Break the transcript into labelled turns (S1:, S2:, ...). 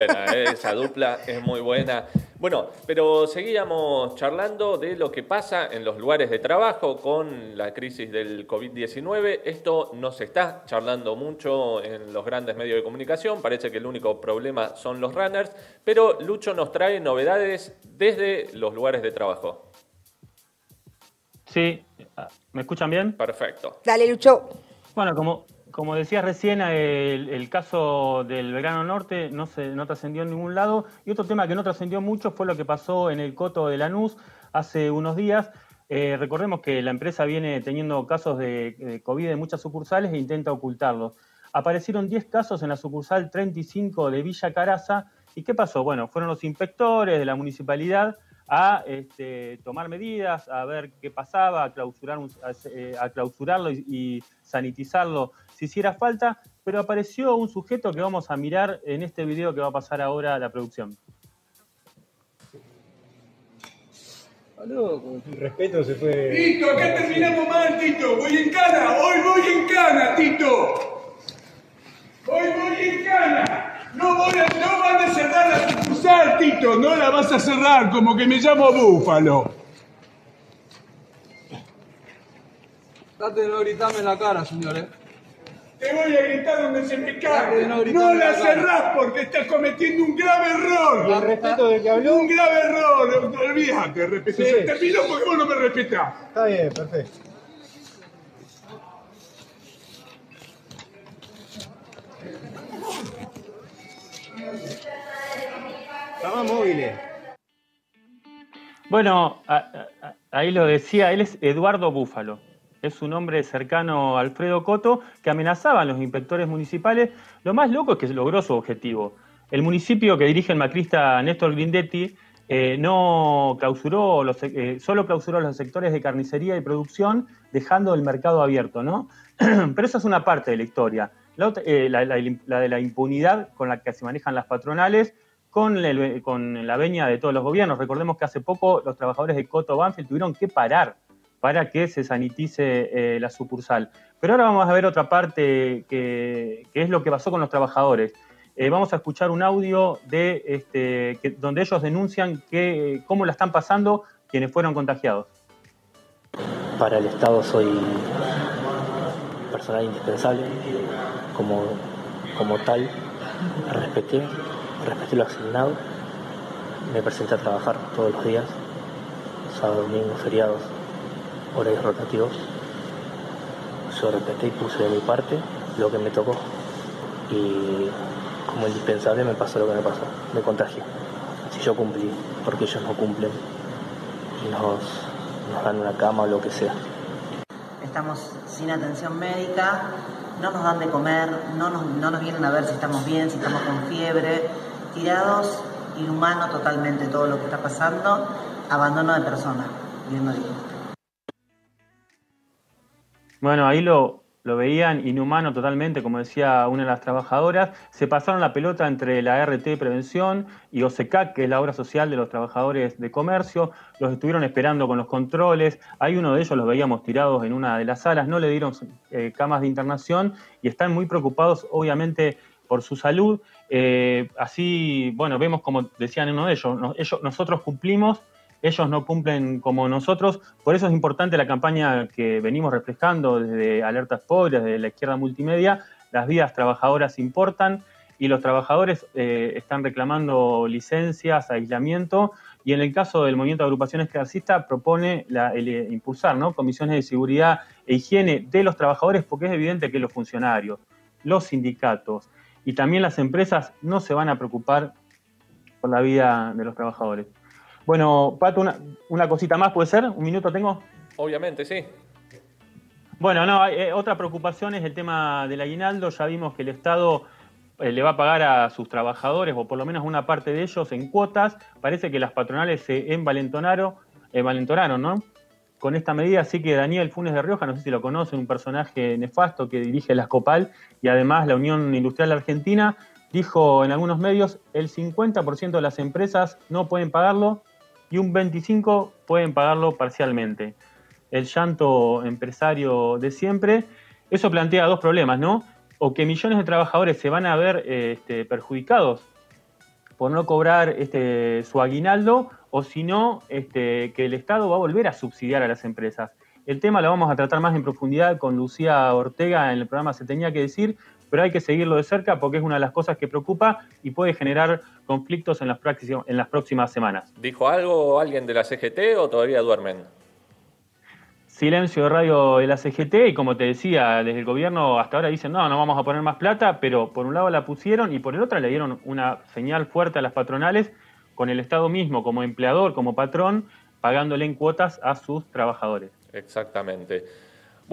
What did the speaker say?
S1: ¿eh? esa dupla es muy buena. Bueno, pero seguíamos charlando de lo que pasa en los lugares de trabajo con la crisis del COVID-19. Esto no se está charlando mucho en los grandes medios de comunicación. Parece que el único problema son los runners. Pero Lucho nos trae novedades desde los lugares de trabajo.
S2: Sí, ¿me escuchan bien?
S1: Perfecto.
S3: Dale, Lucho.
S2: Bueno, como, como decías recién, el, caso del Verano Norte no, se, no trascendió en ningún lado. Y otro tema que no trascendió mucho fue lo que pasó en el Coto de Lanús hace unos días. Eh, recordemos que la empresa viene teniendo casos de, COVID en muchas sucursales e intenta ocultarlos. Aparecieron 10 casos en la sucursal 35 de Villa Caraza. ¿Y qué pasó? Bueno, fueron los inspectores de la municipalidad a este, tomar medidas, a ver qué pasaba, a, clausurar eh, a, clausurarlo y, sanitizarlo si hiciera falta, pero apareció un sujeto que vamos a mirar en este video que va a pasar ahora a la producción.
S4: con respeto se fue.
S5: Tito, acá terminamos mal, Tito. Voy en cana, hoy voy en cana, Tito. Hoy voy en cana. No, voy a, no van a cerrar la No la vas a cerrar, como que me llamo Búfalo.
S4: Trate de no gritarme en la cara, señores.
S5: Te voy a gritar donde se me cae. No, la cerrás porque estás cometiendo un grave error.
S4: ¿El respeto del que habló?
S5: Un grave error. Olvídate, respeto. Se terminó porque vos no me respetás.
S4: Está bien, perfecto. Estamos móviles.
S2: Bueno, ahí lo decía, él es Eduardo Búfalo. Es un hombre cercano a Alfredo Coto que amenazaba a los inspectores municipales. Lo más loco es que logró su objetivo. El municipio que dirige el macrista Néstor Grindetti eh, no clausuró los, eh, solo clausuró los sectores de carnicería y producción, dejando el mercado abierto, ¿no? Pero esa es una parte de la historia. Eh, la, de la impunidad con la que se manejan las patronales, con, la veña de todos los gobiernos. Recordemos que hace poco los trabajadores de Coto Banfield tuvieron que parar para que se sanitice eh, la sucursal. Pero ahora vamos a ver otra parte que, es lo que pasó con los trabajadores. Eh, vamos a escuchar un audio de este, donde ellos denuncian que, cómo la están pasando quienes fueron contagiados.
S6: Para el Estado soy personal indispensable, como, como tal, respeté, respeté lo asignado, me presenté a trabajar todos los días, sábado, domingo, feriados, horarios rotativos. Yo respeté y puse de mi parte lo que me tocó. Y como indispensable me pasó lo que me pasó, me contagié. Si yo cumplí, porque ellos no cumplen y nos, dan una cama o lo que sea.
S7: Estamos sin atención médica, no nos dan de comer, no nos vienen a ver si estamos bien, si estamos con fiebre, tirados, inhumano totalmente todo lo que está pasando, abandono de personas, viendo.
S2: Bueno, ahí lo, lo veían inhumano totalmente, como decía una de las trabajadoras. Se pasaron la pelota entre la RT Prevención y OSECAC, que es la obra social de los trabajadores de comercio. Los estuvieron esperando con los controles. Hay uno de ellos, los veíamos tirados en una de las salas, no le dieron eh, camas de internación y están muy preocupados, obviamente, por su salud. Eh, así, bueno, vemos como decían uno de ellos, ellos nosotros cumplimos ellos no cumplen como nosotros. Por eso es importante la campaña que venimos reflejando desde Alerta Spoilers, desde la izquierda multimedia. Las vidas trabajadoras importan y los trabajadores eh, están reclamando licencias, aislamiento y en el caso del movimiento de agrupaciones clasistas propone eh, impulsar comisiones de seguridad e higiene de los trabajadores porque es evidente que los funcionarios, los sindicatos y también las empresas no se van a preocupar por la vida de los trabajadores. Bueno, Pato, una, cosita más, ¿puede ser? ¿Un minuto tengo?
S1: Obviamente, sí.
S2: Bueno, no, eh, otra preocupación es el tema del aguinaldo. Ya vimos que el Estado eh, le va a pagar a sus trabajadores, o por lo menos una parte de ellos, en cuotas. Parece que las patronales se envalentonaron, envalentonaron ¿no? Con esta medida, así que Daniel Funes de Rioja, no sé si lo conocen, un personaje nefasto que dirige la Escopal y además la Unión Industrial Argentina, dijo en algunos medios, el 50% de las empresas no pueden pagarlo y un 25 pueden pagarlo parcialmente. El llanto empresario de siempre, eso plantea dos problemas, ¿no? O que millones de trabajadores se van a ver este, perjudicados por no cobrar este, su aguinaldo o si no, este, que el Estado va a volver a subsidiar a las empresas. El tema lo vamos a tratar más en profundidad con Lucía Ortega en el programa Se tenía que decir, pero hay que seguirlo de cerca porque es una de las cosas que preocupa y puede generar conflictos en las, en las próximas semanas.
S1: ¿Dijo algo alguien de la CGT o todavía duermen?
S2: Silencio de radio de la CGT y como te decía, desde el gobierno hasta ahora dicen no, no vamos a poner más plata, pero por un lado la pusieron y por el otro le dieron una señal fuerte a las patronales con el Estado mismo como empleador, como patrón, pagándole en cuotas a sus trabajadores.
S1: Exactamente.